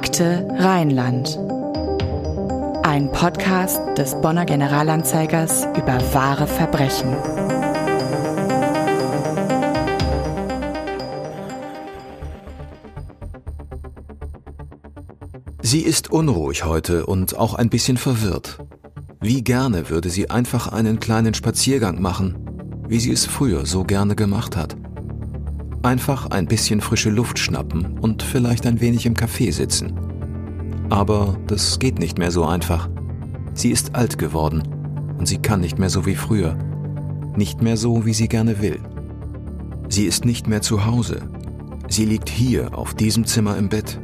Akte Rheinland. Ein Podcast des Bonner Generalanzeigers über wahre Verbrechen. Sie ist unruhig heute und auch ein bisschen verwirrt. Wie gerne würde sie einfach einen kleinen Spaziergang machen, wie sie es früher so gerne gemacht hat. Einfach ein bisschen frische Luft schnappen und vielleicht ein wenig im Café sitzen. Aber das geht nicht mehr so einfach. Sie ist alt geworden und sie kann nicht mehr so wie früher. Nicht mehr so, wie sie gerne will. Sie ist nicht mehr zu Hause. Sie liegt hier auf diesem Zimmer im Bett.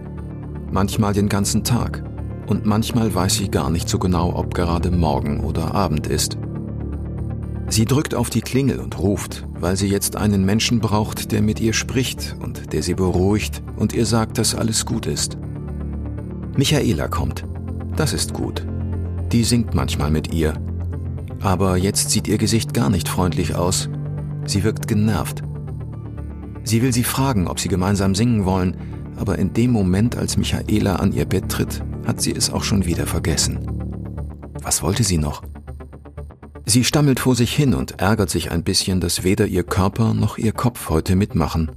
Manchmal den ganzen Tag. Und manchmal weiß sie gar nicht so genau, ob gerade Morgen oder Abend ist. Sie drückt auf die Klingel und ruft, weil sie jetzt einen Menschen braucht, der mit ihr spricht und der sie beruhigt und ihr sagt, dass alles gut ist. Michaela kommt. Das ist gut. Die singt manchmal mit ihr. Aber jetzt sieht ihr Gesicht gar nicht freundlich aus. Sie wirkt genervt. Sie will sie fragen, ob sie gemeinsam singen wollen, aber in dem Moment, als Michaela an ihr Bett tritt, hat sie es auch schon wieder vergessen. Was wollte sie noch? Sie stammelt vor sich hin und ärgert sich ein bisschen, dass weder ihr Körper noch ihr Kopf heute mitmachen.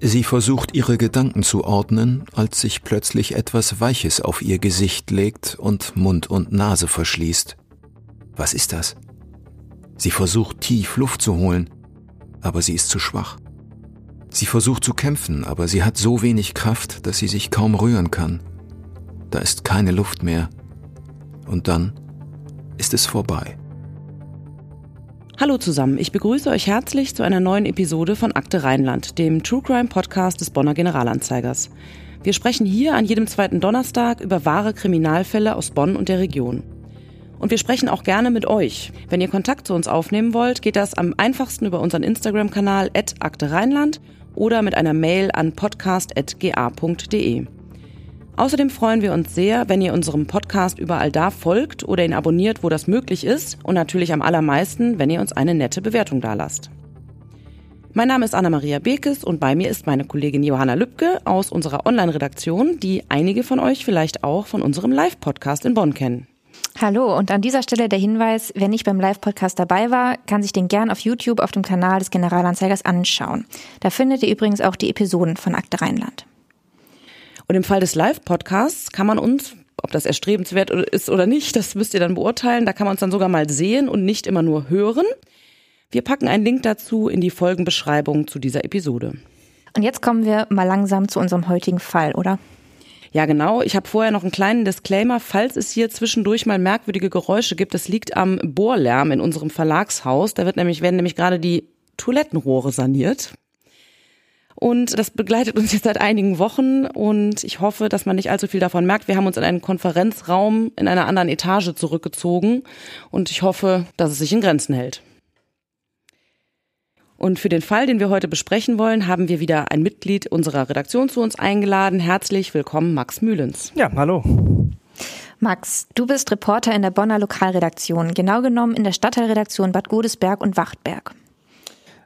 Sie versucht ihre Gedanken zu ordnen, als sich plötzlich etwas Weiches auf ihr Gesicht legt und Mund und Nase verschließt. Was ist das? Sie versucht tief Luft zu holen, aber sie ist zu schwach. Sie versucht zu kämpfen, aber sie hat so wenig Kraft, dass sie sich kaum rühren kann. Da ist keine Luft mehr. Und dann ist es vorbei. Hallo zusammen, ich begrüße euch herzlich zu einer neuen Episode von Akte Rheinland, dem True Crime Podcast des Bonner Generalanzeigers. Wir sprechen hier an jedem zweiten Donnerstag über wahre Kriminalfälle aus Bonn und der Region. Und wir sprechen auch gerne mit euch. Wenn ihr Kontakt zu uns aufnehmen wollt, geht das am einfachsten über unseren Instagram-Kanal Akte Rheinland oder mit einer Mail an podcast.ga.de. Außerdem freuen wir uns sehr, wenn ihr unserem Podcast überall da folgt oder ihn abonniert, wo das möglich ist und natürlich am allermeisten, wenn ihr uns eine nette Bewertung dalasst. Mein Name ist Anna-Maria Bekes und bei mir ist meine Kollegin Johanna Lübke aus unserer Online-Redaktion, die einige von euch vielleicht auch von unserem Live-Podcast in Bonn kennen. Hallo und an dieser Stelle der Hinweis, wer nicht beim Live-Podcast dabei war, kann sich den gern auf YouTube auf dem Kanal des Generalanzeigers anschauen. Da findet ihr übrigens auch die Episoden von Akte Rheinland. Und im Fall des Live-Podcasts kann man uns, ob das erstrebenswert ist oder nicht, das müsst ihr dann beurteilen. Da kann man uns dann sogar mal sehen und nicht immer nur hören. Wir packen einen Link dazu in die Folgenbeschreibung zu dieser Episode. Und jetzt kommen wir mal langsam zu unserem heutigen Fall, oder? Ja, genau. Ich habe vorher noch einen kleinen Disclaimer. Falls es hier zwischendurch mal merkwürdige Geräusche gibt, das liegt am Bohrlärm in unserem Verlagshaus. Da wird nämlich, werden nämlich gerade die Toilettenrohre saniert. Und das begleitet uns jetzt seit einigen Wochen und ich hoffe, dass man nicht allzu viel davon merkt. Wir haben uns in einen Konferenzraum in einer anderen Etage zurückgezogen und ich hoffe, dass es sich in Grenzen hält. Und für den Fall, den wir heute besprechen wollen, haben wir wieder ein Mitglied unserer Redaktion zu uns eingeladen. Herzlich willkommen, Max Mühlens. Ja, hallo. Max, du bist Reporter in der Bonner Lokalredaktion, genau genommen in der Stadtteilredaktion Bad Godesberg und Wachtberg.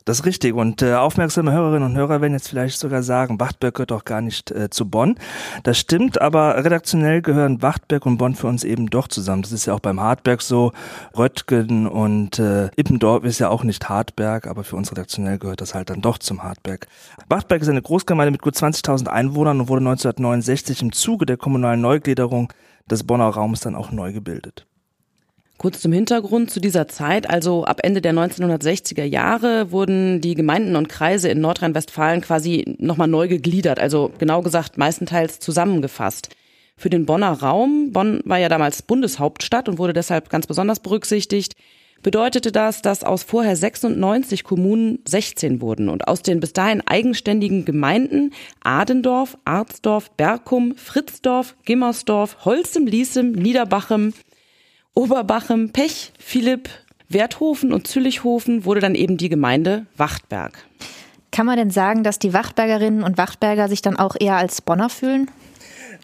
Das ist richtig. Und äh, aufmerksame Hörerinnen und Hörer werden jetzt vielleicht sogar sagen, Wachtberg gehört doch gar nicht äh, zu Bonn. Das stimmt, aber redaktionell gehören Wachtberg und Bonn für uns eben doch zusammen. Das ist ja auch beim Hartberg so. Röttgen und äh, Ippendorf ist ja auch nicht Hartberg, aber für uns redaktionell gehört das halt dann doch zum Hartberg. Wachtberg ist eine Großgemeinde mit gut 20.000 Einwohnern und wurde 1969 im Zuge der kommunalen Neugliederung des Bonner Raums dann auch neu gebildet. Kurz zum Hintergrund zu dieser Zeit, also ab Ende der 1960er Jahre wurden die Gemeinden und Kreise in Nordrhein-Westfalen quasi nochmal neu gegliedert, also genau gesagt meistenteils zusammengefasst. Für den Bonner Raum, Bonn war ja damals Bundeshauptstadt und wurde deshalb ganz besonders berücksichtigt, bedeutete das, dass aus vorher 96 Kommunen 16 wurden und aus den bis dahin eigenständigen Gemeinden Adendorf, Arzdorf, Berkum, Fritzdorf, Gimmersdorf, Holzem, Liesem, Niederbachem, Oberbachem, Pech, Philipp, Werthofen und Züllichhofen wurde dann eben die Gemeinde Wachtberg. Kann man denn sagen, dass die Wachtbergerinnen und Wachtberger sich dann auch eher als Bonner fühlen?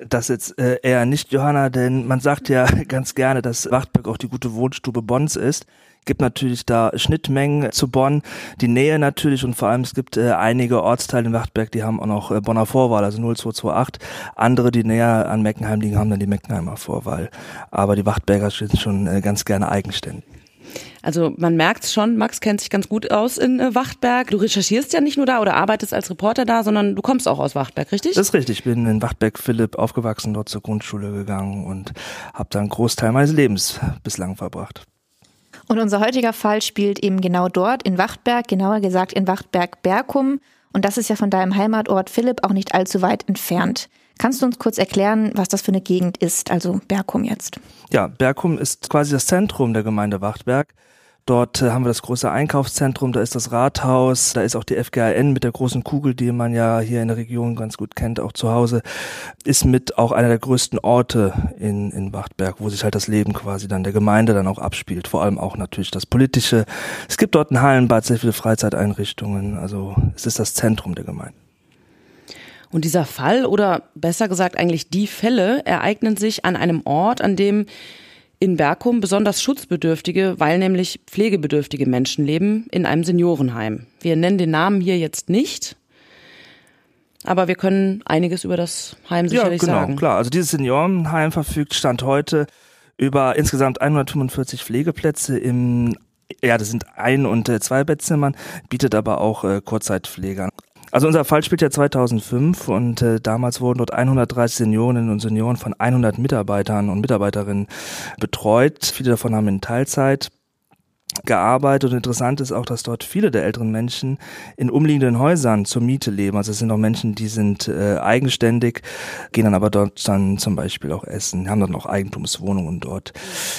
Das jetzt äh, eher nicht, Johanna, denn man sagt ja ganz gerne, dass Wachtberg auch die gute Wohnstube Bonns ist gibt natürlich da Schnittmengen zu Bonn, die Nähe natürlich und vor allem es gibt äh, einige Ortsteile in Wachtberg, die haben auch noch äh, Bonner Vorwahl, also 0228. Andere, die näher an Meckenheim liegen, haben dann die Meckenheimer Vorwahl. Aber die Wachtberger sind schon äh, ganz gerne eigenständig. Also man merkt schon, Max kennt sich ganz gut aus in äh, Wachtberg. Du recherchierst ja nicht nur da oder arbeitest als Reporter da, sondern du kommst auch aus Wachtberg, richtig? Das ist richtig. Ich bin in Wachtberg Philipp aufgewachsen, dort zur Grundschule gegangen und habe da einen Großteil meines Lebens bislang verbracht. Und unser heutiger Fall spielt eben genau dort, in Wachtberg, genauer gesagt in Wachtberg-Berkum. Und das ist ja von deinem Heimatort Philipp auch nicht allzu weit entfernt. Kannst du uns kurz erklären, was das für eine Gegend ist, also Berkum jetzt? Ja, Berkum ist quasi das Zentrum der Gemeinde Wachtberg. Dort äh, haben wir das große Einkaufszentrum, da ist das Rathaus, da ist auch die FGAN mit der großen Kugel, die man ja hier in der Region ganz gut kennt, auch zu Hause, ist mit auch einer der größten Orte in, in Wachtberg, wo sich halt das Leben quasi dann der Gemeinde dann auch abspielt, vor allem auch natürlich das Politische. Es gibt dort ein Hallenbad, sehr viele Freizeiteinrichtungen, also es ist das Zentrum der Gemeinde. Und dieser Fall oder besser gesagt eigentlich die Fälle ereignen sich an einem Ort, an dem in Berkum besonders schutzbedürftige, weil nämlich pflegebedürftige Menschen leben in einem Seniorenheim. Wir nennen den Namen hier jetzt nicht, aber wir können einiges über das Heim sicherlich ja, genau, sagen. klar. Also dieses Seniorenheim verfügt Stand heute über insgesamt 145 Pflegeplätze im ja, das sind Ein- und äh, Zwei-Bettzimmern, bietet aber auch äh, Kurzzeitpflege also unser Fall spielt ja 2005 und äh, damals wurden dort 130 Seniorinnen und Senioren von 100 Mitarbeitern und Mitarbeiterinnen betreut. Viele davon haben in Teilzeit gearbeitet und interessant ist auch, dass dort viele der älteren Menschen in umliegenden Häusern zur Miete leben. Also es sind auch Menschen, die sind äh, eigenständig, gehen dann aber dort dann zum Beispiel auch essen, haben dann auch Eigentumswohnungen dort.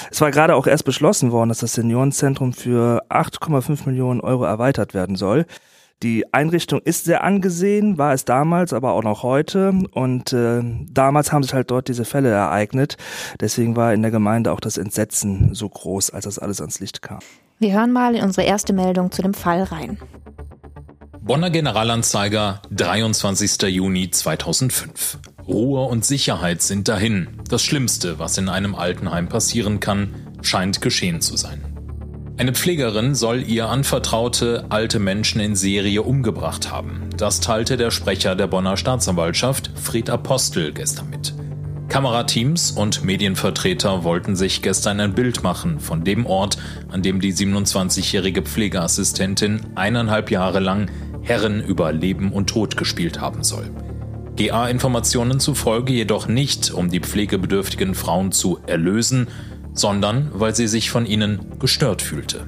Es war gerade auch erst beschlossen worden, dass das Seniorenzentrum für 8,5 Millionen Euro erweitert werden soll. Die Einrichtung ist sehr angesehen, war es damals, aber auch noch heute. Und äh, damals haben sich halt dort diese Fälle ereignet. Deswegen war in der Gemeinde auch das Entsetzen so groß, als das alles ans Licht kam. Wir hören mal in unsere erste Meldung zu dem Fall rein. Bonner Generalanzeiger, 23. Juni 2005. Ruhe und Sicherheit sind dahin. Das Schlimmste, was in einem Altenheim passieren kann, scheint geschehen zu sein. Eine Pflegerin soll ihr anvertraute alte Menschen in Serie umgebracht haben. Das teilte der Sprecher der Bonner Staatsanwaltschaft, Fried Apostel, gestern mit. Kamerateams und Medienvertreter wollten sich gestern ein Bild machen von dem Ort, an dem die 27-jährige Pflegeassistentin eineinhalb Jahre lang Herren über Leben und Tod gespielt haben soll. GA-Informationen zufolge jedoch nicht, um die pflegebedürftigen Frauen zu erlösen, sondern weil sie sich von ihnen gestört fühlte.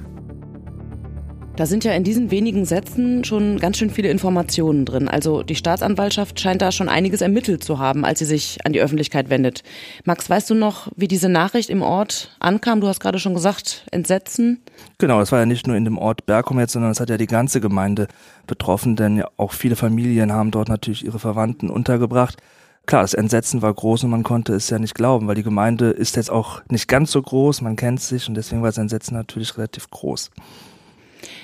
Da sind ja in diesen wenigen Sätzen schon ganz schön viele Informationen drin. Also die Staatsanwaltschaft scheint da schon einiges ermittelt zu haben, als sie sich an die Öffentlichkeit wendet. Max, weißt du noch, wie diese Nachricht im Ort ankam? Du hast gerade schon gesagt, Entsetzen. Genau, es war ja nicht nur in dem Ort Bergum jetzt, sondern es hat ja die ganze Gemeinde betroffen, denn ja auch viele Familien haben dort natürlich ihre Verwandten untergebracht klar, das Entsetzen war groß und man konnte es ja nicht glauben, weil die Gemeinde ist jetzt auch nicht ganz so groß, man kennt sich und deswegen war das Entsetzen natürlich relativ groß.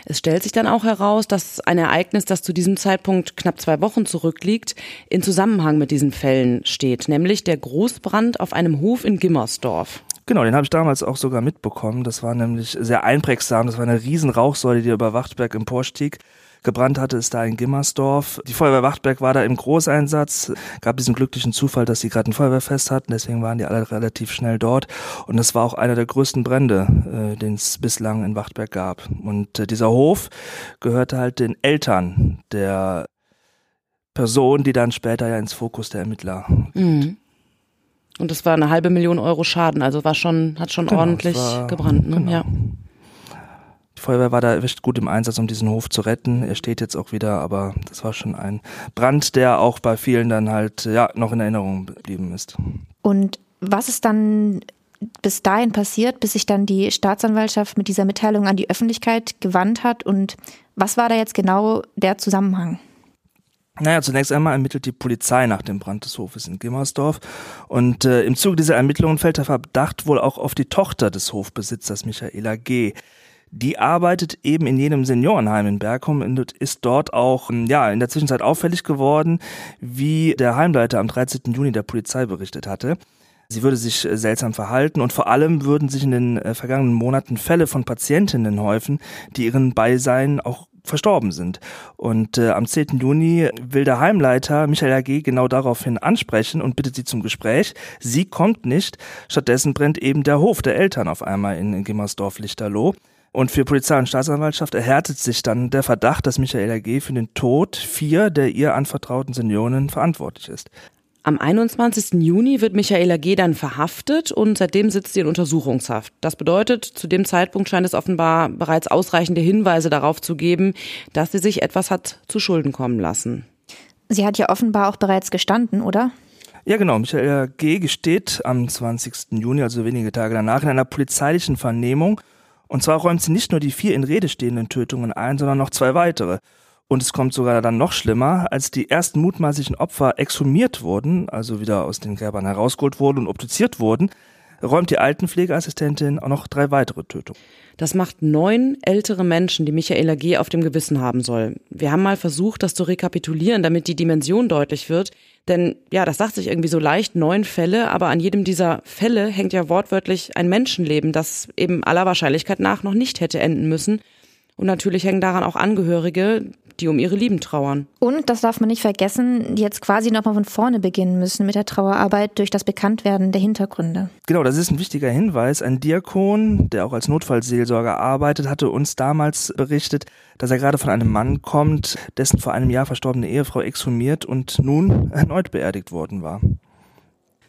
Es stellt sich dann auch heraus, dass ein Ereignis, das zu diesem Zeitpunkt knapp zwei Wochen zurückliegt, in Zusammenhang mit diesen Fällen steht, nämlich der Großbrand auf einem Hof in Gimmersdorf. Genau, den habe ich damals auch sogar mitbekommen. Das war nämlich sehr einprägsam. Das war eine riesen Rauchsäule, die über Wachtberg emporstieg. Gebrannt hatte es da in Gimmersdorf. Die Feuerwehr Wachtberg war da im Großeinsatz. Gab diesen glücklichen Zufall, dass sie gerade ein Feuerwehrfest hatten. Deswegen waren die alle relativ schnell dort. Und das war auch einer der größten Brände, äh, den es bislang in Wachtberg gab. Und äh, dieser Hof gehörte halt den Eltern der Person, die dann später ja ins Fokus der Ermittler. Mhm. Und das war eine halbe Million Euro Schaden, also war schon, hat schon genau, ordentlich gebrannt, ne? Genau. Ja. Feuerwehr war da recht gut im Einsatz, um diesen Hof zu retten. Er steht jetzt auch wieder, aber das war schon ein Brand, der auch bei vielen dann halt ja noch in Erinnerung geblieben ist. Und was ist dann bis dahin passiert, bis sich dann die Staatsanwaltschaft mit dieser Mitteilung an die Öffentlichkeit gewandt hat? Und was war da jetzt genau der Zusammenhang? Naja, zunächst einmal ermittelt die Polizei nach dem Brand des Hofes in Gimmersdorf. Und äh, im Zuge dieser Ermittlungen fällt der Verdacht wohl auch auf die Tochter des Hofbesitzers Michaela G., Die arbeitet eben in jenem Seniorenheim in Bergum und ist dort auch ja, in der Zwischenzeit auffällig geworden, wie der Heimleiter am 13. Juni der Polizei berichtet hatte. Sie würde sich äh, seltsam verhalten und vor allem würden sich in den äh, vergangenen Monaten Fälle von Patientinnen häufen, die ihren Beisein auch verstorben sind. Und äh, am 10. Juni will der Heimleiter Michael AG genau daraufhin ansprechen und bittet sie zum Gespräch. Sie kommt nicht. Stattdessen brennt eben der Hof der Eltern auf einmal in, in Gimmersdorf-Lichterloh. Und für Polizei und Staatsanwaltschaft erhärtet sich dann der Verdacht, dass Michael AG für den Tod vier der ihr anvertrauten Senioren verantwortlich ist. Am 21. Juni wird Michaela G. dann verhaftet und seitdem sitzt sie in Untersuchungshaft. Das bedeutet, zu dem Zeitpunkt scheint es offenbar bereits ausreichende Hinweise darauf zu geben, dass sie sich etwas hat zu Schulden kommen lassen. Sie hat ja offenbar auch bereits gestanden, oder? Ja, genau. Michaela G. gesteht am 20. Juni, also wenige Tage danach, in einer polizeilichen Vernehmung. Und zwar räumt sie nicht nur die vier in Rede stehenden Tötungen ein, sondern noch zwei weitere. Und es kommt sogar dann noch schlimmer, als die ersten mutmaßlichen Opfer exhumiert wurden, also wieder aus den Gräbern herausgeholt wurden und obduziert wurden, räumt die Altenpflegeassistentin auch noch drei weitere Tötungen. Das macht neun ältere Menschen, die Michaela G. auf dem Gewissen haben soll. Wir haben mal versucht, das zu rekapitulieren, damit die Dimension deutlich wird. Denn ja, das sagt sich irgendwie so leicht, neun Fälle, aber an jedem dieser Fälle hängt ja wortwörtlich ein Menschenleben, das eben aller Wahrscheinlichkeit nach noch nicht hätte enden müssen. Und natürlich hängen daran auch Angehörige, die um ihre Lieben trauern. Und, das darf man nicht vergessen, die jetzt quasi nochmal von vorne beginnen müssen mit der Trauerarbeit durch das Bekanntwerden der Hintergründe. Genau, das ist ein wichtiger Hinweis. Ein Diakon, der auch als Notfallseelsorger arbeitet, hatte uns damals berichtet, dass er gerade von einem Mann kommt, dessen vor einem Jahr verstorbene Ehefrau exhumiert und nun erneut beerdigt worden war.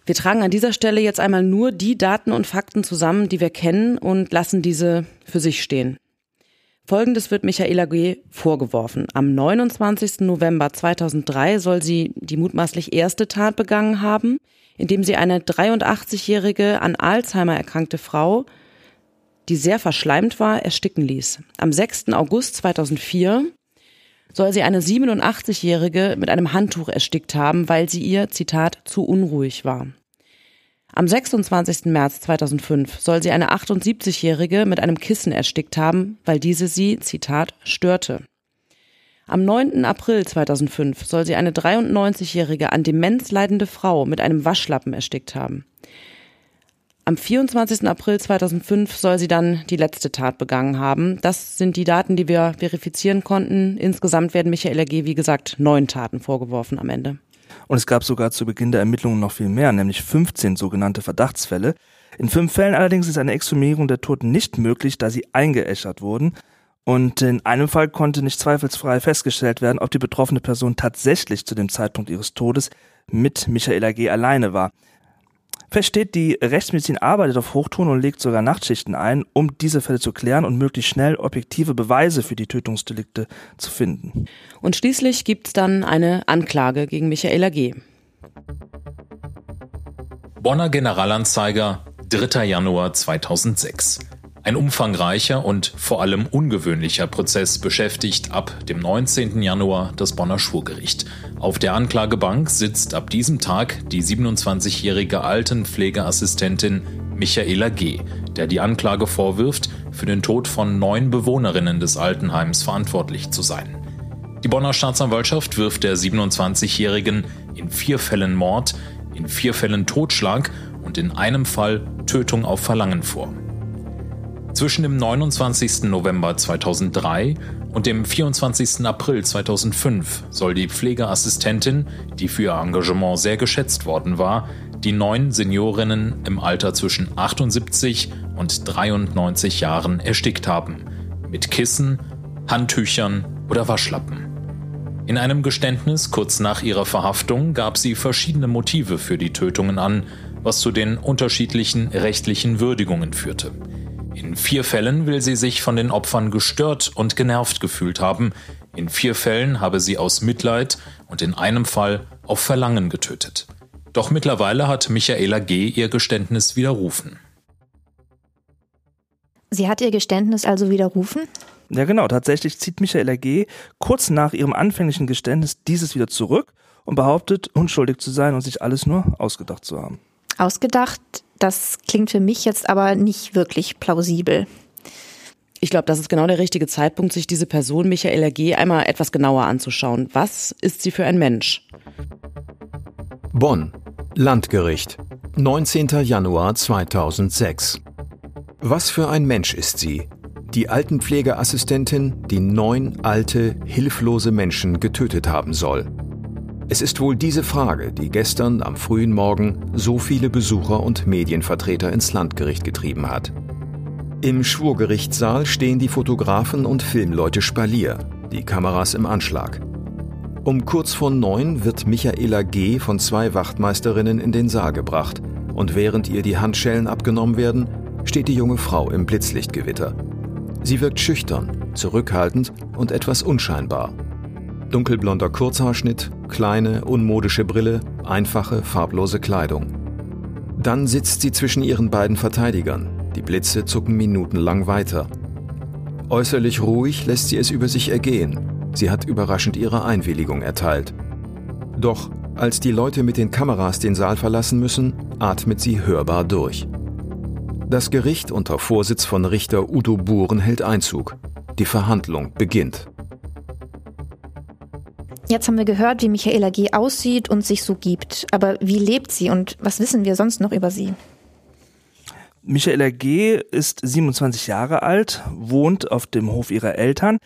Wir tragen an dieser Stelle jetzt einmal nur die Daten und Fakten zusammen, die wir kennen und lassen diese für sich stehen. Folgendes wird Michaela G. vorgeworfen. Am 29. November 2003 soll sie die mutmaßlich erste Tat begangen haben, indem sie eine 83-jährige an Alzheimer erkrankte Frau, die sehr verschleimt war, ersticken ließ. Am 6. August 2004 soll sie eine 87-jährige mit einem Handtuch erstickt haben, weil sie ihr, Zitat, zu unruhig war. Am 26. März 2005 soll sie eine 78-Jährige mit einem Kissen erstickt haben, weil diese sie, Zitat, störte. Am 9. April 2005 soll sie eine 93-jährige an Demenz leidende Frau mit einem Waschlappen erstickt haben. Am 24. April 2005 soll sie dann die letzte Tat begangen haben. Das sind die Daten, die wir verifizieren konnten. Insgesamt werden Michaela G., wie gesagt, neun Taten vorgeworfen am Ende. Und es gab sogar zu Beginn der Ermittlungen noch viel mehr, nämlich 15 sogenannte Verdachtsfälle. In fünf Fällen allerdings ist eine Exhumierung der Toten nicht möglich, da sie eingeäschert wurden. Und in einem Fall konnte nicht zweifelsfrei festgestellt werden, ob die betroffene Person tatsächlich zu dem Zeitpunkt ihres Todes mit Michaela G. alleine war. Feststeht, die Rechtsmedizin arbeitet auf Hochtouren und legt sogar Nachtschichten ein, um diese Fälle zu klären und möglichst schnell objektive Beweise für die Tötungsdelikte zu finden. Und schließlich gibt es dann eine Anklage gegen Michaela G. Bonner Generalanzeiger, 3. Januar 2006. Ein umfangreicher und vor allem ungewöhnlicher Prozess beschäftigt ab dem 19. Januar das Bonner Schwurgericht. Auf der Anklagebank sitzt ab diesem Tag die 27-jährige Altenpflegeassistentin Michaela G., der die Anklage vorwirft, für den Tod von neun Bewohnerinnen des Altenheims verantwortlich zu sein. Die Bonner Staatsanwaltschaft wirft der 27-jährigen in vier Fällen Mord, in vier Fällen Totschlag und in einem Fall Tötung auf Verlangen vor. Zwischen dem 29. November 2003 und dem 24. April 2005 soll die Pflegeassistentin, die für ihr Engagement sehr geschätzt worden war, die neun Seniorinnen im Alter zwischen 78 und 93 Jahren erstickt haben. Mit Kissen, Handtüchern oder Waschlappen. In einem Geständnis kurz nach ihrer Verhaftung gab sie verschiedene Motive für die Tötungen an, was zu den unterschiedlichen rechtlichen Würdigungen führte. In vier Fällen will sie sich von den Opfern gestört und genervt gefühlt haben. In vier Fällen habe sie aus Mitleid und in einem Fall auf Verlangen getötet. Doch mittlerweile hat Michaela G. ihr Geständnis widerrufen. Sie hat ihr Geständnis also widerrufen? Ja, genau. Tatsächlich zieht Michaela G. kurz nach ihrem anfänglichen Geständnis dieses wieder zurück und behauptet, unschuldig zu sein und sich alles nur ausgedacht zu haben. Ausgedacht das klingt für mich jetzt aber nicht wirklich plausibel. Ich glaube, das ist genau der richtige Zeitpunkt, sich diese Person Michaela G. einmal etwas genauer anzuschauen. Was ist sie für ein Mensch? Bonn, Landgericht, 19. Januar 2006. Was für ein Mensch ist sie? Die Altenpflegeassistentin, die neun alte, hilflose Menschen getötet haben soll. Es ist wohl diese Frage, die gestern am frühen Morgen so viele Besucher und Medienvertreter ins Landgericht getrieben hat. Im Schwurgerichtssaal stehen die Fotografen und Filmleute Spalier, die Kameras im Anschlag. Um kurz vor neun wird Michaela G. von zwei Wachtmeisterinnen in den Saal gebracht und während ihr die Handschellen abgenommen werden, steht die junge Frau im Blitzlichtgewitter. Sie wirkt schüchtern, zurückhaltend und etwas unscheinbar. Dunkelblonder Kurzhaarschnitt, kleine, unmodische Brille, einfache, farblose Kleidung. Dann sitzt sie zwischen ihren beiden Verteidigern, die Blitze zucken minutenlang weiter. Äußerlich ruhig lässt sie es über sich ergehen. Sie hat überraschend ihre Einwilligung erteilt. Doch als die Leute mit den Kameras den Saal verlassen müssen, atmet sie hörbar durch. Das Gericht unter Vorsitz von Richter Udo Buren hält Einzug. Die Verhandlung beginnt. Jetzt haben wir gehört, wie Michaela G. aussieht und sich so gibt. Aber wie lebt sie und was wissen wir sonst noch über sie? Michaela G. ist 27 Jahre alt, wohnt auf dem Hof ihrer Eltern,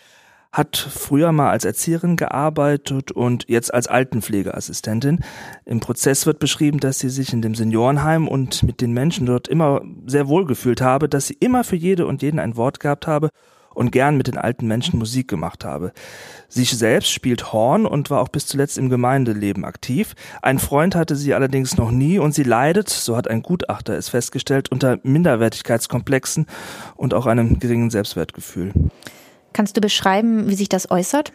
hat früher mal als Erzieherin gearbeitet und jetzt als Altenpflegeassistentin. Im Prozess wird beschrieben, dass sie sich in dem Seniorenheim und mit den Menschen dort immer sehr wohl gefühlt habe, dass sie immer für jede und jeden ein Wort gehabt habe und gern mit den alten Menschen Musik gemacht habe. Sie selbst spielt Horn und war auch bis zuletzt im Gemeindeleben aktiv. Ein Freund hatte sie allerdings noch nie und sie leidet, so hat ein Gutachter es festgestellt, unter Minderwertigkeitskomplexen und auch einem geringen Selbstwertgefühl. Kannst du beschreiben, wie sich das äußert?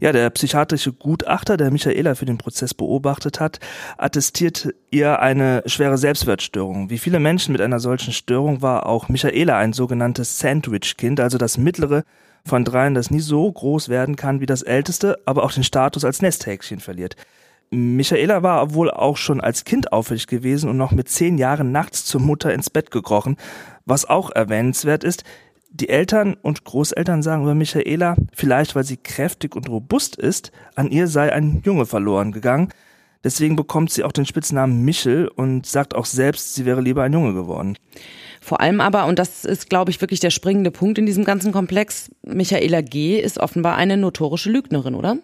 Ja, der psychiatrische Gutachter, der Michaela für den Prozess beobachtet hat, attestiert ihr eine schwere Selbstwertstörung. Wie viele Menschen mit einer solchen Störung war auch Michaela ein sogenanntes Sandwich-Kind, also das mittlere von dreien, das nie so groß werden kann wie das älteste, aber auch den Status als Nesthäkchen verliert. Michaela war wohl auch schon als Kind auffällig gewesen und noch mit zehn Jahren nachts zur Mutter ins Bett gekrochen. Was auch erwähnenswert ist, die Eltern und Großeltern sagen über Michaela, vielleicht weil sie kräftig und robust ist, an ihr sei ein Junge verloren gegangen. Deswegen bekommt sie auch den Spitznamen Michel und sagt auch selbst, sie wäre lieber ein Junge geworden. Vor allem aber, und das ist, glaube ich, wirklich der springende Punkt in diesem ganzen Komplex, Michaela G. ist offenbar eine notorische Lügnerin, oder?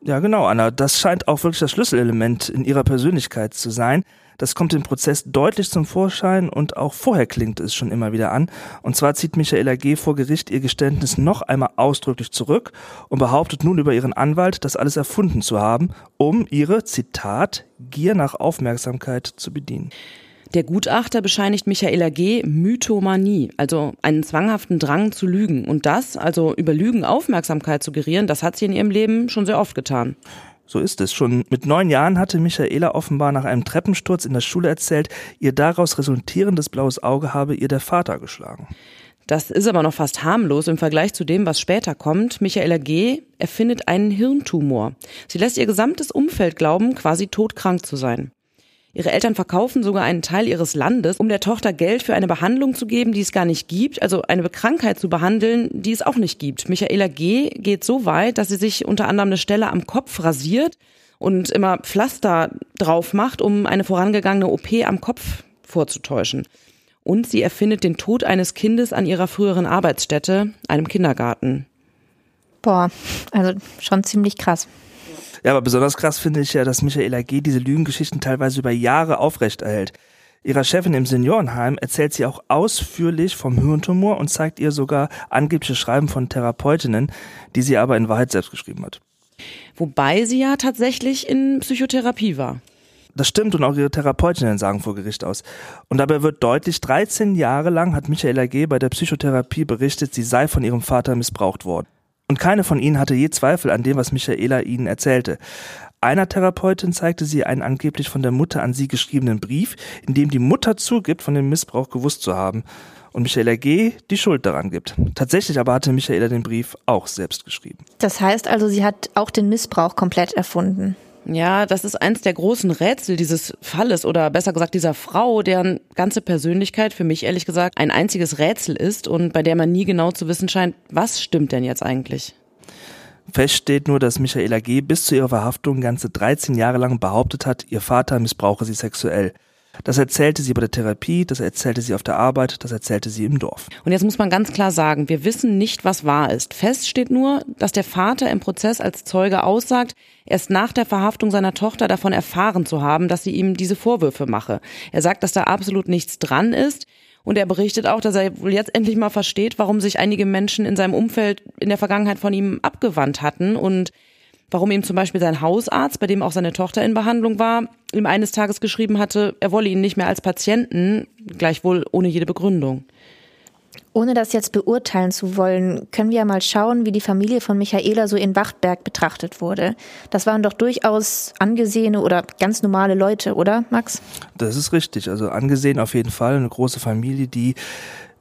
Ja, genau, Anna. Das scheint auch wirklich das Schlüsselelement in ihrer Persönlichkeit zu sein. Das kommt im Prozess deutlich zum Vorschein und auch vorher klingt es schon immer wieder an. Und zwar zieht Michaela G. vor Gericht ihr Geständnis noch einmal ausdrücklich zurück und behauptet nun über ihren Anwalt, das alles erfunden zu haben, um ihre, Zitat, Gier nach Aufmerksamkeit zu bedienen. Der Gutachter bescheinigt Michaela G. Mythomanie, also einen zwanghaften Drang zu lügen. Und das, also über Lügen Aufmerksamkeit zu gerieren, das hat sie in ihrem Leben schon sehr oft getan. So ist es. Schon mit neun Jahren hatte Michaela offenbar nach einem Treppensturz in der Schule erzählt, ihr daraus resultierendes blaues Auge habe ihr der Vater geschlagen. Das ist aber noch fast harmlos im Vergleich zu dem, was später kommt. Michaela G. erfindet einen Hirntumor. Sie lässt ihr gesamtes Umfeld glauben, quasi todkrank zu sein. Ihre Eltern verkaufen sogar einen Teil ihres Landes, um der Tochter Geld für eine Behandlung zu geben, die es gar nicht gibt, also eine Krankheit zu behandeln, die es auch nicht gibt. Michaela G. geht so weit, dass sie sich unter anderem eine Stelle am Kopf rasiert und immer Pflaster drauf macht, um eine vorangegangene OP am Kopf vorzutäuschen. Und sie erfindet den Tod eines Kindes an ihrer früheren Arbeitsstätte, einem Kindergarten. Boah, also schon ziemlich krass. Ja, aber besonders krass finde ich ja, dass Michaela G. diese Lügengeschichten teilweise über Jahre aufrechterhält. Ihrer Chefin im Seniorenheim erzählt sie auch ausführlich vom Hirntumor und zeigt ihr sogar angebliche Schreiben von Therapeutinnen, die sie aber in Wahrheit selbst geschrieben hat. Wobei sie ja tatsächlich in Psychotherapie war. Das stimmt und auch ihre Therapeutinnen sagen vor Gericht aus. Und dabei wird deutlich, 13 Jahre lang hat Michaela G. bei der Psychotherapie berichtet, sie sei von ihrem Vater missbraucht worden. Und keine von ihnen hatte je Zweifel an dem, was Michaela ihnen erzählte. Einer Therapeutin zeigte sie einen angeblich von der Mutter an sie geschriebenen Brief, in dem die Mutter zugibt, von dem Missbrauch gewusst zu haben und Michaela G. die Schuld daran gibt. Tatsächlich aber hatte Michaela den Brief auch selbst geschrieben. Das heißt also, sie hat auch den Missbrauch komplett erfunden. Ja, das ist eins der großen Rätsel dieses Falles oder besser gesagt dieser Frau, deren ganze Persönlichkeit für mich ehrlich gesagt ein einziges Rätsel ist und bei der man nie genau zu wissen scheint, was stimmt denn jetzt eigentlich? Fest steht nur, dass Michaela G. bis zu ihrer Verhaftung ganze 13 Jahre lang behauptet hat, ihr Vater missbrauche sie sexuell. Das erzählte sie bei der Therapie, das erzählte sie auf der Arbeit, das erzählte sie im Dorf. Und jetzt muss man ganz klar sagen, wir wissen nicht, was wahr ist. Fest steht nur, dass der Vater im Prozess als Zeuge aussagt, erst nach der Verhaftung seiner Tochter davon erfahren zu haben, dass sie ihm diese Vorwürfe mache. Er sagt, dass da absolut nichts dran ist. Und er berichtet auch, dass er wohl jetzt endlich mal versteht, warum sich einige Menschen in seinem Umfeld in der Vergangenheit von ihm abgewandt hatten und warum ihm zum Beispiel sein Hausarzt, bei dem auch seine Tochter in Behandlung war, ihm eines Tages geschrieben hatte, er wolle ihn nicht mehr als Patienten, gleichwohl ohne jede Begründung. Ohne das jetzt beurteilen zu wollen, können wir ja mal schauen, wie die Familie von Michaela so in Wachtberg betrachtet wurde. Das waren doch durchaus angesehene oder ganz normale Leute, oder, Max? Das ist richtig. Also angesehen auf jeden Fall. Eine große Familie, die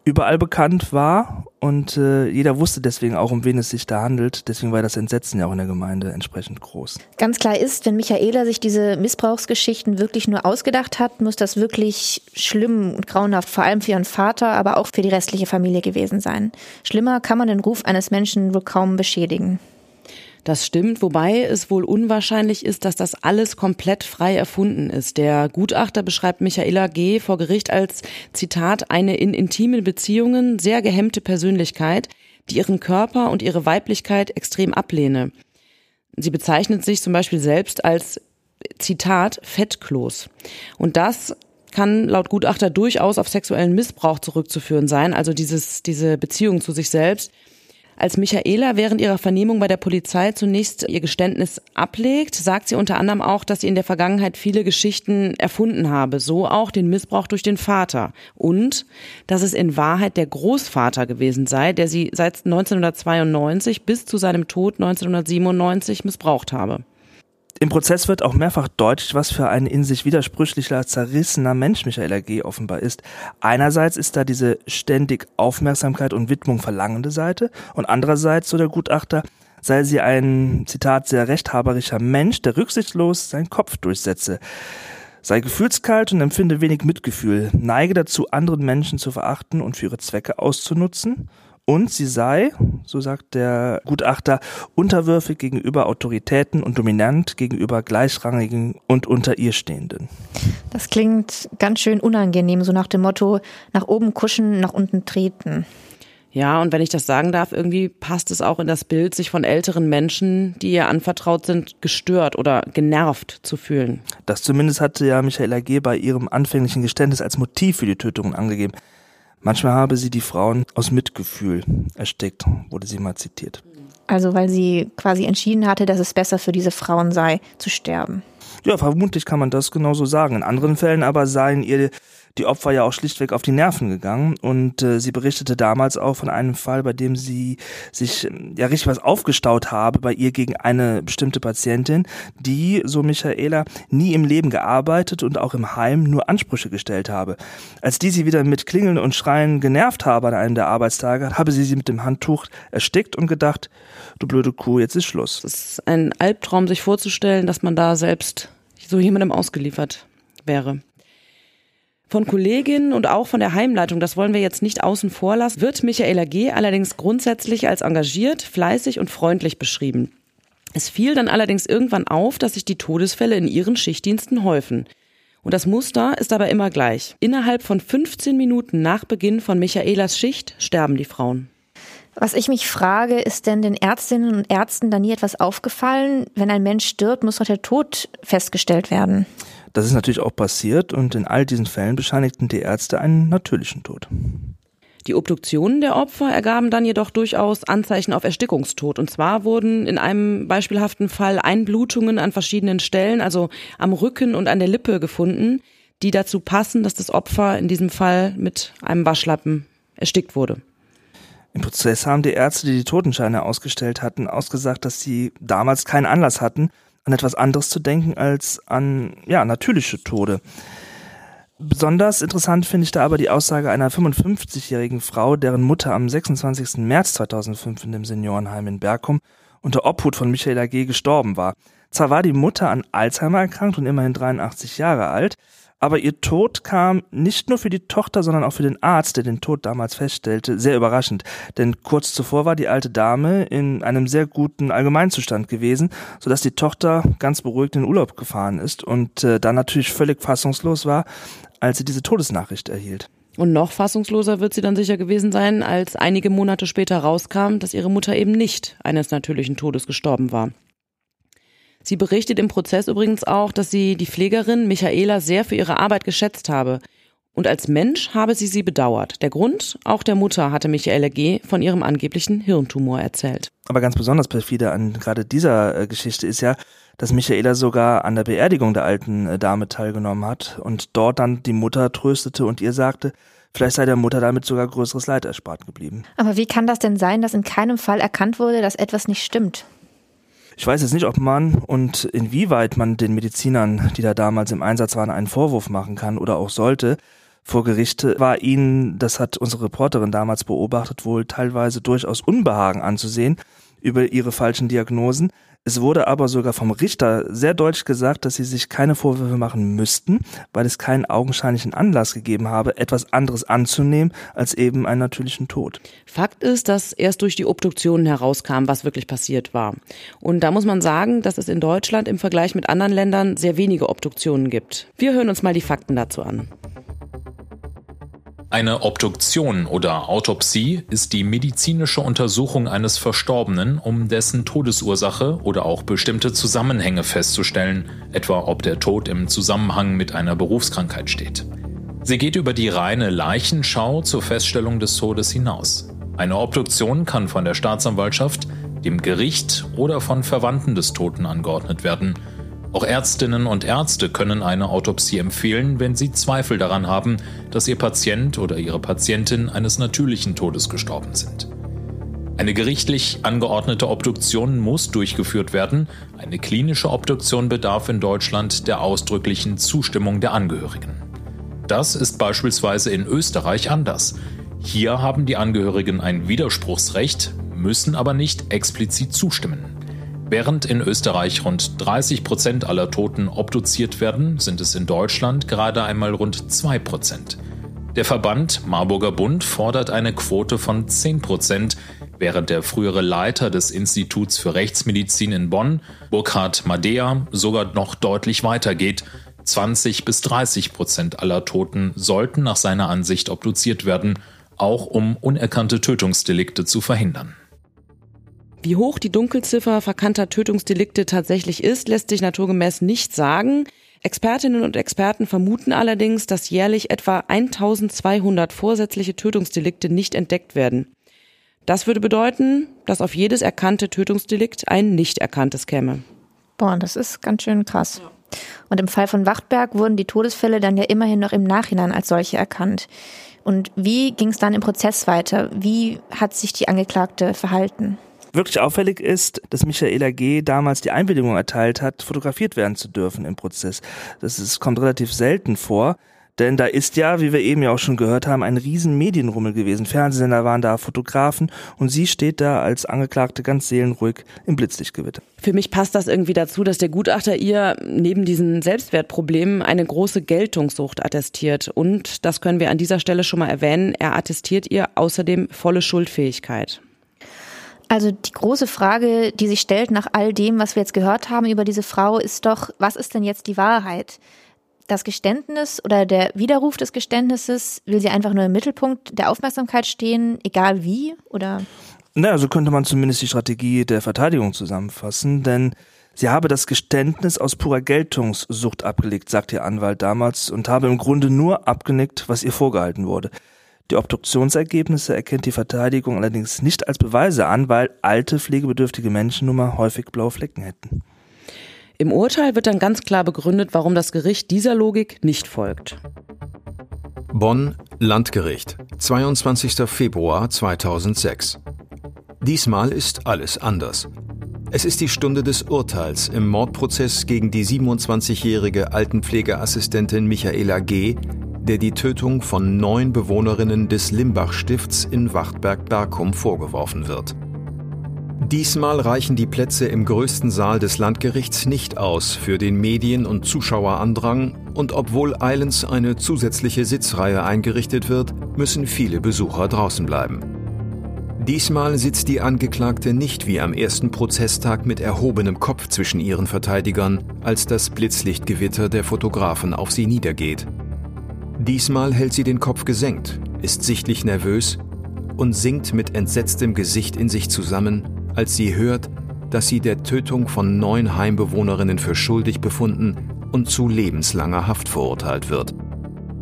überall bekannt war und äh, jeder wusste deswegen auch, um wen es sich da handelt. Deswegen war das Entsetzen ja auch in der Gemeinde entsprechend groß. Ganz klar ist, wenn Michaela sich diese Missbrauchsgeschichten wirklich nur ausgedacht hat, muss das wirklich schlimm und grauenhaft, vor allem für ihren Vater, aber auch für die restliche Familie gewesen sein. Schlimmer kann man den Ruf eines Menschen wohl kaum beschädigen. Das stimmt, wobei es wohl unwahrscheinlich ist, dass das alles komplett frei erfunden ist. Der Gutachter beschreibt Michaela G. vor Gericht als, Zitat, eine in intimen Beziehungen sehr gehemmte Persönlichkeit, die ihren Körper und ihre Weiblichkeit extrem ablehne. Sie bezeichnet sich zum Beispiel selbst als, Zitat, Fettklos. Und das kann laut Gutachter durchaus auf sexuellen Missbrauch zurückzuführen sein, also dieses, diese Beziehung zu sich selbst als Michaela während ihrer Vernehmung bei der Polizei zunächst ihr Geständnis ablegt, sagt sie unter anderem auch, dass sie in der Vergangenheit viele Geschichten erfunden habe, so auch den Missbrauch durch den Vater und dass es in Wahrheit der Großvater gewesen sei, der sie seit 1992 bis zu seinem Tod 1997 missbraucht habe. Im Prozess wird auch mehrfach deutlich, was für ein in sich widersprüchlicher, zerrissener Mensch Michaela G. offenbar ist. Einerseits ist da diese ständig Aufmerksamkeit und Widmung verlangende Seite und andererseits, so der Gutachter, sei sie ein, Zitat, sehr rechthaberischer Mensch, der rücksichtslos seinen Kopf durchsetze sei gefühlskalt und empfinde wenig Mitgefühl, neige dazu, anderen Menschen zu verachten und für ihre Zwecke auszunutzen und sie sei, so sagt der Gutachter, unterwürfig gegenüber Autoritäten und dominant gegenüber Gleichrangigen und unter ihr Stehenden. Das klingt ganz schön unangenehm, so nach dem Motto, nach oben kuschen, nach unten treten. Ja, und wenn ich das sagen darf, irgendwie passt es auch in das Bild, sich von älteren Menschen, die ihr anvertraut sind, gestört oder genervt zu fühlen. Das zumindest hatte ja Michaela G. bei ihrem anfänglichen Geständnis als Motiv für die Tötungen angegeben. Manchmal habe sie die Frauen aus Mitgefühl erstickt, wurde sie mal zitiert. Also weil sie quasi entschieden hatte, dass es besser für diese Frauen sei, zu sterben. Ja, vermutlich kann man das genauso sagen. In anderen Fällen aber seien ihr die Opfer ja auch schlichtweg auf die Nerven gegangen und äh, sie berichtete damals auch von einem Fall, bei dem sie sich ähm, ja richtig was aufgestaut habe bei ihr gegen eine bestimmte Patientin, die, so Michaela, nie im Leben gearbeitet und auch im Heim nur Ansprüche gestellt habe. Als die sie wieder mit Klingeln und Schreien genervt habe an einem der Arbeitstage, habe sie sie mit dem Handtuch erstickt und gedacht, du blöde Kuh, jetzt ist Schluss. Es ist ein Albtraum, sich vorzustellen, dass man da selbst so jemandem ausgeliefert wäre. Von Kolleginnen und auch von der Heimleitung, das wollen wir jetzt nicht außen vor lassen, wird Michaela G. allerdings grundsätzlich als engagiert, fleißig und freundlich beschrieben. Es fiel dann allerdings irgendwann auf, dass sich die Todesfälle in ihren Schichtdiensten häufen. Und das Muster ist aber immer gleich. Innerhalb von 15 Minuten nach Beginn von Michaelas Schicht sterben die Frauen. Was ich mich frage, ist denn den Ärztinnen und Ärzten da nie etwas aufgefallen? Wenn ein Mensch stirbt, muss doch der Tod festgestellt werden. Das ist natürlich auch passiert und in all diesen Fällen bescheinigten die Ärzte einen natürlichen Tod. Die Obduktionen der Opfer ergaben dann jedoch durchaus Anzeichen auf Erstickungstod. Und zwar wurden in einem beispielhaften Fall Einblutungen an verschiedenen Stellen, also am Rücken und an der Lippe gefunden, die dazu passen, dass das Opfer in diesem Fall mit einem Waschlappen erstickt wurde. Im Prozess haben die Ärzte, die die Totenscheine ausgestellt hatten, ausgesagt, dass sie damals keinen Anlass hatten, an etwas anderes zu denken als an ja, natürliche Tode. Besonders interessant finde ich da aber die Aussage einer 55-jährigen Frau, deren Mutter am 26. März 2005 in dem Seniorenheim in Berkum unter Obhut von Michaela G. gestorben war. Zwar war die Mutter an Alzheimer erkrankt und immerhin 83 Jahre alt, aber ihr Tod kam nicht nur für die Tochter, sondern auch für den Arzt, der den Tod damals feststellte, sehr überraschend. Denn kurz zuvor war die alte Dame in einem sehr guten Allgemeinzustand gewesen, sodass die Tochter ganz beruhigt in den Urlaub gefahren ist und äh, dann natürlich völlig fassungslos war, als sie diese Todesnachricht erhielt. Und noch fassungsloser wird sie dann sicher gewesen sein, als einige Monate später rauskam, dass ihre Mutter eben nicht eines natürlichen Todes gestorben war. Sie berichtet im Prozess übrigens auch, dass sie die Pflegerin Michaela sehr für ihre Arbeit geschätzt habe. Und als Mensch habe sie sie bedauert. Der Grund, auch der Mutter hatte Michaela G. von ihrem angeblichen Hirntumor erzählt. Aber ganz besonders perfide an gerade dieser äh, Geschichte ist ja, dass Michaela sogar an der Beerdigung der alten äh, Dame teilgenommen hat und dort dann die Mutter tröstete und ihr sagte, vielleicht sei der Mutter damit sogar größeres Leid erspart geblieben. Aber wie kann das denn sein, dass in keinem Fall erkannt wurde, dass etwas nicht stimmt? Ich weiß jetzt nicht, ob man und inwieweit man den Medizinern, die da damals im Einsatz waren, einen Vorwurf machen kann oder auch sollte. Vor Gericht war ihnen, das hat unsere Reporterin damals beobachtet, wohl teilweise durchaus Unbehagen anzusehen über ihre falschen Diagnosen. Es wurde aber sogar vom Richter sehr deutlich gesagt, dass sie sich keine Vorwürfe machen müssten, weil es keinen augenscheinlichen Anlass gegeben habe, etwas anderes anzunehmen als eben einen natürlichen Tod. Fakt ist, dass erst durch die Obduktionen herauskam, was wirklich passiert war. Und da muss man sagen, dass es in Deutschland im Vergleich mit anderen Ländern sehr wenige Obduktionen gibt. Wir hören uns mal die Fakten dazu an. Eine Obduktion oder Autopsie ist die medizinische Untersuchung eines Verstorbenen, um dessen Todesursache oder auch bestimmte Zusammenhänge festzustellen, etwa ob der Tod im Zusammenhang mit einer Berufskrankheit steht. Sie geht über die reine Leichenschau zur Feststellung des Todes hinaus. Eine Obduktion kann von der Staatsanwaltschaft, dem Gericht oder von Verwandten des Toten angeordnet werden – auch Ärztinnen und Ärzte können eine Autopsie empfehlen, wenn sie Zweifel daran haben, dass ihr Patient oder ihre Patientin eines natürlichen Todes gestorben sind. Eine gerichtlich angeordnete Obduktion muss durchgeführt werden. Eine klinische Obduktion bedarf in Deutschland der ausdrücklichen Zustimmung der Angehörigen. Das ist beispielsweise in Österreich anders. Hier haben die Angehörigen ein Widerspruchsrecht, müssen aber nicht explizit zustimmen. Während in Österreich rund 30 Prozent aller Toten obduziert werden, sind es in Deutschland gerade einmal rund 2 Prozent. Der Verband Marburger Bund fordert eine Quote von 10 Prozent, während der frühere Leiter des Instituts für Rechtsmedizin in Bonn, Burkhard Madea, sogar noch deutlich weitergeht. 20 bis 30 Prozent aller Toten sollten nach seiner Ansicht obduziert werden, auch um unerkannte Tötungsdelikte zu verhindern. Wie hoch die Dunkelziffer verkannter Tötungsdelikte tatsächlich ist, lässt sich naturgemäß nicht sagen. Expertinnen und Experten vermuten allerdings, dass jährlich etwa 1200 vorsätzliche Tötungsdelikte nicht entdeckt werden. Das würde bedeuten, dass auf jedes erkannte Tötungsdelikt ein nicht erkanntes käme. Boah, das ist ganz schön krass. Und im Fall von Wachtberg wurden die Todesfälle dann ja immerhin noch im Nachhinein als solche erkannt. Und wie ging es dann im Prozess weiter? Wie hat sich die Angeklagte verhalten? Wirklich auffällig ist, dass Michaela G. damals die Einwilligung erteilt hat, fotografiert werden zu dürfen im Prozess. Das ist, kommt relativ selten vor. Denn da ist ja, wie wir eben ja auch schon gehört haben, ein riesen Medienrummel gewesen. Fernsehsender waren da, Fotografen und sie steht da als Angeklagte ganz seelenruhig im Blitzlichtgewitter. Für mich passt das irgendwie dazu, dass der Gutachter ihr neben diesen Selbstwertproblemen eine große Geltungssucht attestiert. Und, das können wir an dieser Stelle schon mal erwähnen, er attestiert ihr außerdem volle Schuldfähigkeit. Also die große Frage, die sich stellt nach all dem, was wir jetzt gehört haben über diese Frau, ist doch, was ist denn jetzt die Wahrheit? Das Geständnis oder der Widerruf des Geständnisses, will sie einfach nur im Mittelpunkt der Aufmerksamkeit stehen, egal wie? Oder? Naja, so könnte man zumindest die Strategie der Verteidigung zusammenfassen, denn sie habe das Geständnis aus purer Geltungssucht abgelegt, sagt ihr Anwalt damals, und habe im Grunde nur abgenickt, was ihr vorgehalten wurde. Die Obduktionsergebnisse erkennt die Verteidigung allerdings nicht als Beweise an, weil alte pflegebedürftige Menschen nun mal häufig blaue Flecken hätten. Im Urteil wird dann ganz klar begründet, warum das Gericht dieser Logik nicht folgt. Bonn Landgericht, 22. Februar 2006. Diesmal ist alles anders. Es ist die Stunde des Urteils im Mordprozess gegen die 27-jährige Altenpflegeassistentin Michaela G., der die Tötung von neun Bewohnerinnen des Limbach-Stifts in Wachtberg-Berkum vorgeworfen wird. Diesmal reichen die Plätze im größten Saal des Landgerichts nicht aus für den Medien- und Zuschauerandrang und obwohl Islands eine zusätzliche Sitzreihe eingerichtet wird, müssen viele Besucher draußen bleiben. Diesmal sitzt die Angeklagte nicht wie am ersten Prozesstag mit erhobenem Kopf zwischen ihren Verteidigern, als das Blitzlichtgewitter der Fotografen auf sie niedergeht. Diesmal hält sie den Kopf gesenkt, ist sichtlich nervös und sinkt mit entsetztem Gesicht in sich zusammen, als sie hört, dass sie der Tötung von neun Heimbewohnerinnen für schuldig befunden und zu lebenslanger Haft verurteilt wird.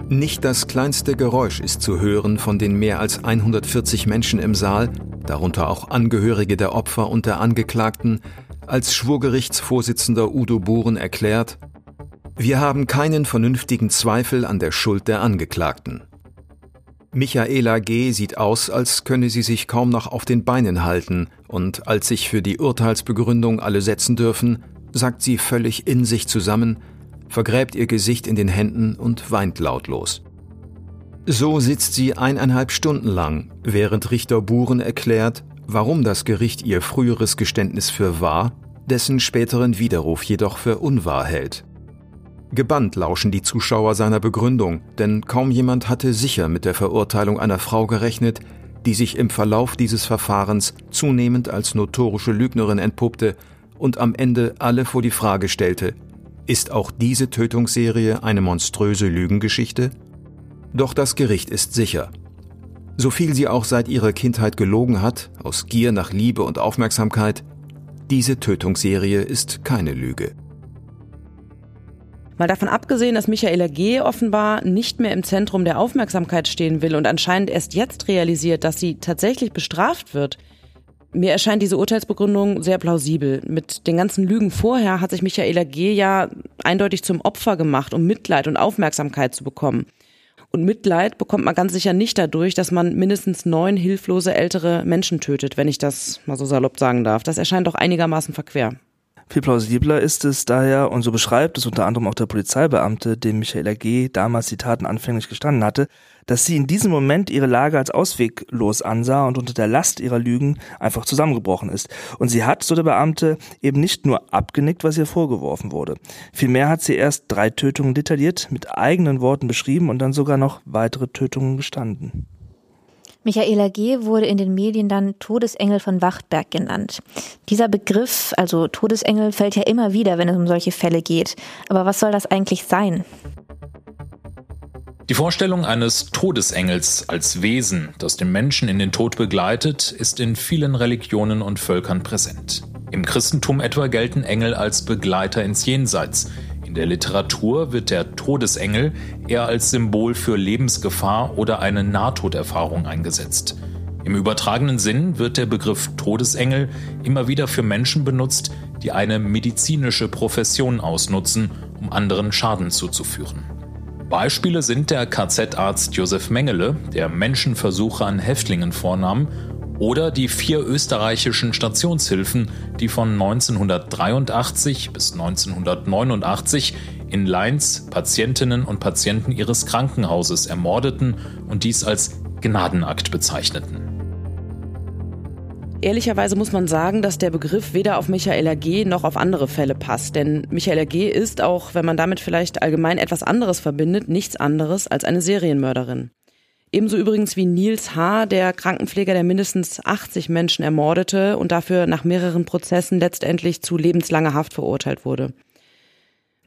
Nicht das kleinste Geräusch ist zu hören von den mehr als 140 Menschen im Saal, darunter auch Angehörige der Opfer und der Angeklagten, als Schwurgerichtsvorsitzender Udo Buren erklärt, wir haben keinen vernünftigen Zweifel an der Schuld der Angeklagten. Michaela G. sieht aus, als könne sie sich kaum noch auf den Beinen halten, und als sich für die Urteilsbegründung alle setzen dürfen, sagt sie völlig in sich zusammen, vergräbt ihr Gesicht in den Händen und weint lautlos. So sitzt sie eineinhalb Stunden lang, während Richter Buren erklärt, warum das Gericht ihr früheres Geständnis für wahr, dessen späteren Widerruf jedoch für unwahr hält. Gebannt lauschen die Zuschauer seiner Begründung, denn kaum jemand hatte sicher mit der Verurteilung einer Frau gerechnet, die sich im Verlauf dieses Verfahrens zunehmend als notorische Lügnerin entpuppte und am Ende alle vor die Frage stellte, ist auch diese Tötungsserie eine monströse Lügengeschichte? Doch das Gericht ist sicher. So viel sie auch seit ihrer Kindheit gelogen hat, aus Gier nach Liebe und Aufmerksamkeit, diese Tötungsserie ist keine Lüge. Mal davon abgesehen, dass Michaela G. offenbar nicht mehr im Zentrum der Aufmerksamkeit stehen will und anscheinend erst jetzt realisiert, dass sie tatsächlich bestraft wird. Mir erscheint diese Urteilsbegründung sehr plausibel. Mit den ganzen Lügen vorher hat sich Michaela G. ja eindeutig zum Opfer gemacht, um Mitleid und Aufmerksamkeit zu bekommen. Und Mitleid bekommt man ganz sicher nicht dadurch, dass man mindestens neun hilflose ältere Menschen tötet, wenn ich das mal so salopp sagen darf. Das erscheint doch einigermaßen verquer. Viel plausibler ist es daher, und so beschreibt es unter anderem auch der Polizeibeamte, dem Michaela G. damals die Taten anfänglich gestanden hatte, dass sie in diesem Moment ihre Lage als ausweglos ansah und unter der Last ihrer Lügen einfach zusammengebrochen ist. Und sie hat, so der Beamte, eben nicht nur abgenickt, was ihr vorgeworfen wurde. Vielmehr hat sie erst drei Tötungen detailliert mit eigenen Worten beschrieben und dann sogar noch weitere Tötungen gestanden. Michaela G. wurde in den Medien dann Todesengel von Wachtberg genannt. Dieser Begriff, also Todesengel, fällt ja immer wieder, wenn es um solche Fälle geht. Aber was soll das eigentlich sein? Die Vorstellung eines Todesengels als Wesen, das den Menschen in den Tod begleitet, ist in vielen Religionen und Völkern präsent. Im Christentum etwa gelten Engel als Begleiter ins Jenseits, in der Literatur wird der Todesengel eher als Symbol für Lebensgefahr oder eine Nahtoderfahrung eingesetzt. Im übertragenen Sinn wird der Begriff Todesengel immer wieder für Menschen benutzt, die eine medizinische Profession ausnutzen, um anderen Schaden zuzuführen. Beispiele sind der KZ-Arzt Josef Mengele, der Menschenversuche an Häftlingen vornahm oder die vier österreichischen Stationshilfen, die von 1983 bis 1989 in Leins Patientinnen und Patienten ihres Krankenhauses ermordeten und dies als Gnadenakt bezeichneten. Ehrlicherweise muss man sagen, dass der Begriff weder auf Michaela G. noch auf andere Fälle passt. Denn Michaela G. ist, auch wenn man damit vielleicht allgemein etwas anderes verbindet, nichts anderes als eine Serienmörderin. Ebenso übrigens wie Nils H., der Krankenpfleger, der mindestens 80 Menschen ermordete und dafür nach mehreren Prozessen letztendlich zu lebenslanger Haft verurteilt wurde.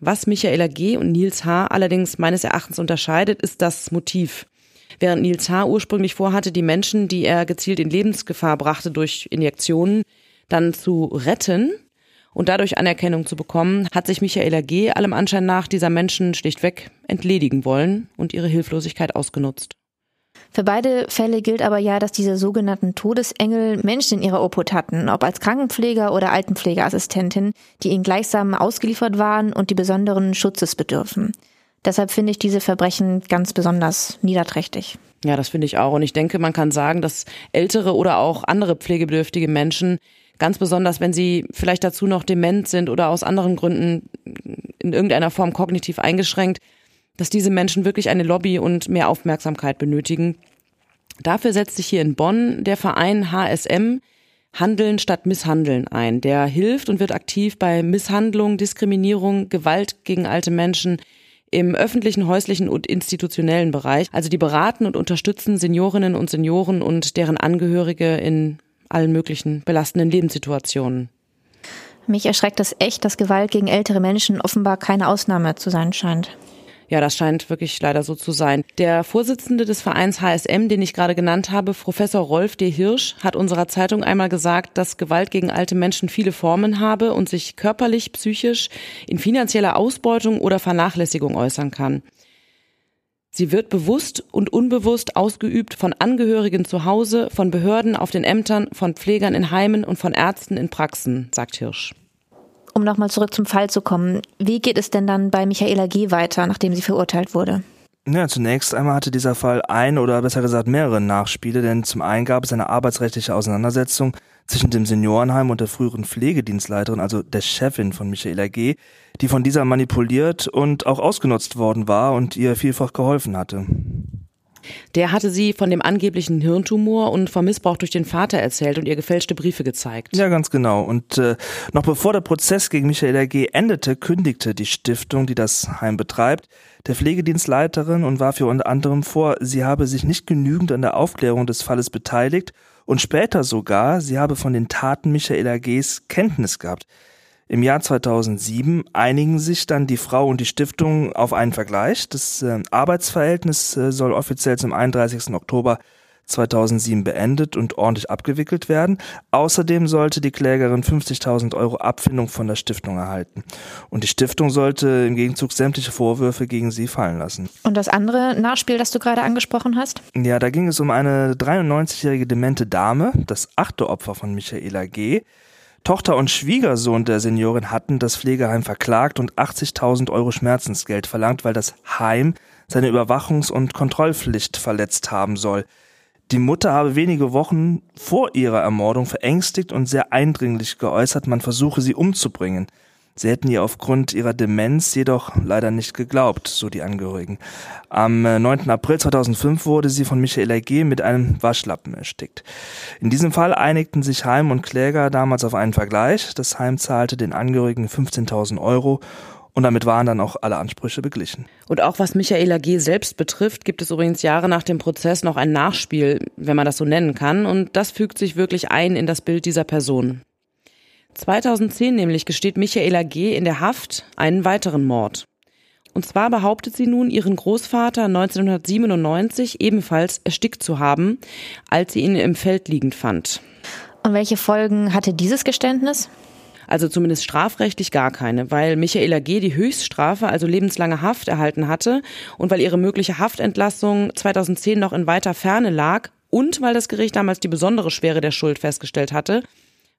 Was Michaela G. und Nils H. allerdings meines Erachtens unterscheidet, ist das Motiv. Während Nils H. ursprünglich vorhatte, die Menschen, die er gezielt in Lebensgefahr brachte durch Injektionen, dann zu retten und dadurch Anerkennung zu bekommen, hat sich Michaela G. allem Anschein nach dieser Menschen schlichtweg entledigen wollen und ihre Hilflosigkeit ausgenutzt. Für beide Fälle gilt aber ja, dass diese sogenannten Todesengel Menschen in ihrer Obhut hatten, ob als Krankenpfleger oder Altenpflegeassistentin, die ihnen gleichsam ausgeliefert waren und die besonderen Schutzes bedürfen. Deshalb finde ich diese Verbrechen ganz besonders niederträchtig. Ja, das finde ich auch. Und ich denke, man kann sagen, dass ältere oder auch andere pflegebedürftige Menschen, ganz besonders wenn sie vielleicht dazu noch dement sind oder aus anderen Gründen in irgendeiner Form kognitiv eingeschränkt, dass diese Menschen wirklich eine Lobby und mehr Aufmerksamkeit benötigen. Dafür setzt sich hier in Bonn der Verein HSM, Handeln statt Misshandeln ein. Der hilft und wird aktiv bei Misshandlung, Diskriminierung, Gewalt gegen alte Menschen im öffentlichen, häuslichen und institutionellen Bereich. Also die beraten und unterstützen Seniorinnen und Senioren und deren Angehörige in allen möglichen belastenden Lebenssituationen. Mich erschreckt es echt, dass Gewalt gegen ältere Menschen offenbar keine Ausnahme zu sein scheint. Ja, das scheint wirklich leider so zu sein. Der Vorsitzende des Vereins HSM, den ich gerade genannt habe, Professor Rolf D. Hirsch, hat unserer Zeitung einmal gesagt, dass Gewalt gegen alte Menschen viele Formen habe und sich körperlich, psychisch, in finanzieller Ausbeutung oder Vernachlässigung äußern kann. Sie wird bewusst und unbewusst ausgeübt von Angehörigen zu Hause, von Behörden auf den Ämtern, von Pflegern in Heimen und von Ärzten in Praxen, sagt Hirsch. Um nochmal zurück zum Fall zu kommen, wie geht es denn dann bei Michaela G. weiter, nachdem sie verurteilt wurde? Ja, zunächst einmal hatte dieser Fall ein oder besser gesagt mehrere Nachspiele, denn zum einen gab es eine arbeitsrechtliche Auseinandersetzung zwischen dem Seniorenheim und der früheren Pflegedienstleiterin, also der Chefin von Michaela G., die von dieser manipuliert und auch ausgenutzt worden war und ihr vielfach geholfen hatte. Der hatte sie von dem angeblichen Hirntumor und vom Missbrauch durch den Vater erzählt und ihr gefälschte Briefe gezeigt. Ja, ganz genau. Und äh, noch bevor der Prozess gegen Michaela G. endete, kündigte die Stiftung, die das Heim betreibt, der Pflegedienstleiterin und war für unter anderem vor, sie habe sich nicht genügend an der Aufklärung des Falles beteiligt und später sogar, sie habe von den Taten Michaela G.s Kenntnis gehabt. Im Jahr 2007 einigen sich dann die Frau und die Stiftung auf einen Vergleich. Das äh, Arbeitsverhältnis äh, soll offiziell zum 31. Oktober 2007 beendet und ordentlich abgewickelt werden. Außerdem sollte die Klägerin 50.000 Euro Abfindung von der Stiftung erhalten. Und die Stiftung sollte im Gegenzug sämtliche Vorwürfe gegen sie fallen lassen. Und das andere Nachspiel, das du gerade angesprochen hast? Ja, da ging es um eine 93-jährige demente Dame, das achte Opfer von Michaela G., Tochter und Schwiegersohn der Seniorin hatten das Pflegeheim verklagt und 80.000 Euro Schmerzensgeld verlangt, weil das Heim seine Überwachungs- und Kontrollpflicht verletzt haben soll. Die Mutter habe wenige Wochen vor ihrer Ermordung verängstigt und sehr eindringlich geäußert, man versuche sie umzubringen. Sie hätten ihr aufgrund ihrer Demenz jedoch leider nicht geglaubt, so die Angehörigen. Am 9. Äh, April 2005 wurde sie von Michaela G. mit einem Waschlappen erstickt. In diesem Fall einigten sich Heim und Kläger damals auf einen Vergleich. Das Heim zahlte den Angehörigen 15.000 Euro und damit waren dann auch alle Ansprüche beglichen. Und auch was Michaela G. selbst betrifft, gibt es übrigens Jahre nach dem Prozess noch ein Nachspiel, wenn man das so nennen kann. Und das fügt sich wirklich ein in das Bild dieser Person. 2010 nämlich gesteht Michaela G. in der Haft einen weiteren Mord. Und zwar behauptet sie nun, ihren Großvater 1997 ebenfalls erstickt zu haben, als sie ihn im Feld liegend fand. Und welche Folgen hatte dieses Geständnis? Also zumindest strafrechtlich gar keine, weil Michaela G. die Höchststrafe, also lebenslange Haft, erhalten hatte und weil ihre mögliche Haftentlassung 2010 noch in weiter Ferne lag und weil das Gericht damals die besondere Schwere der Schuld festgestellt hatte,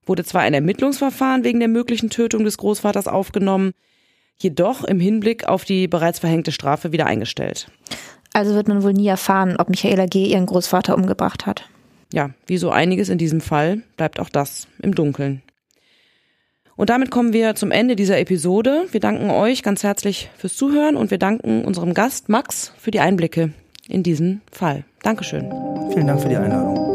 wurde zwar ein Ermittlungsverfahren wegen der möglichen Tötung des Großvaters aufgenommen, jedoch im Hinblick auf die bereits verhängte Strafe wieder eingestellt. Also wird man wohl nie erfahren, ob Michaela G. ihren Großvater umgebracht hat. Ja, wie so einiges in diesem Fall bleibt auch das im Dunkeln. Und damit kommen wir zum Ende dieser Episode. Wir danken euch ganz herzlich fürs Zuhören und wir danken unserem Gast Max für die Einblicke in diesen Fall. Dankeschön. Vielen Dank für die Einladung.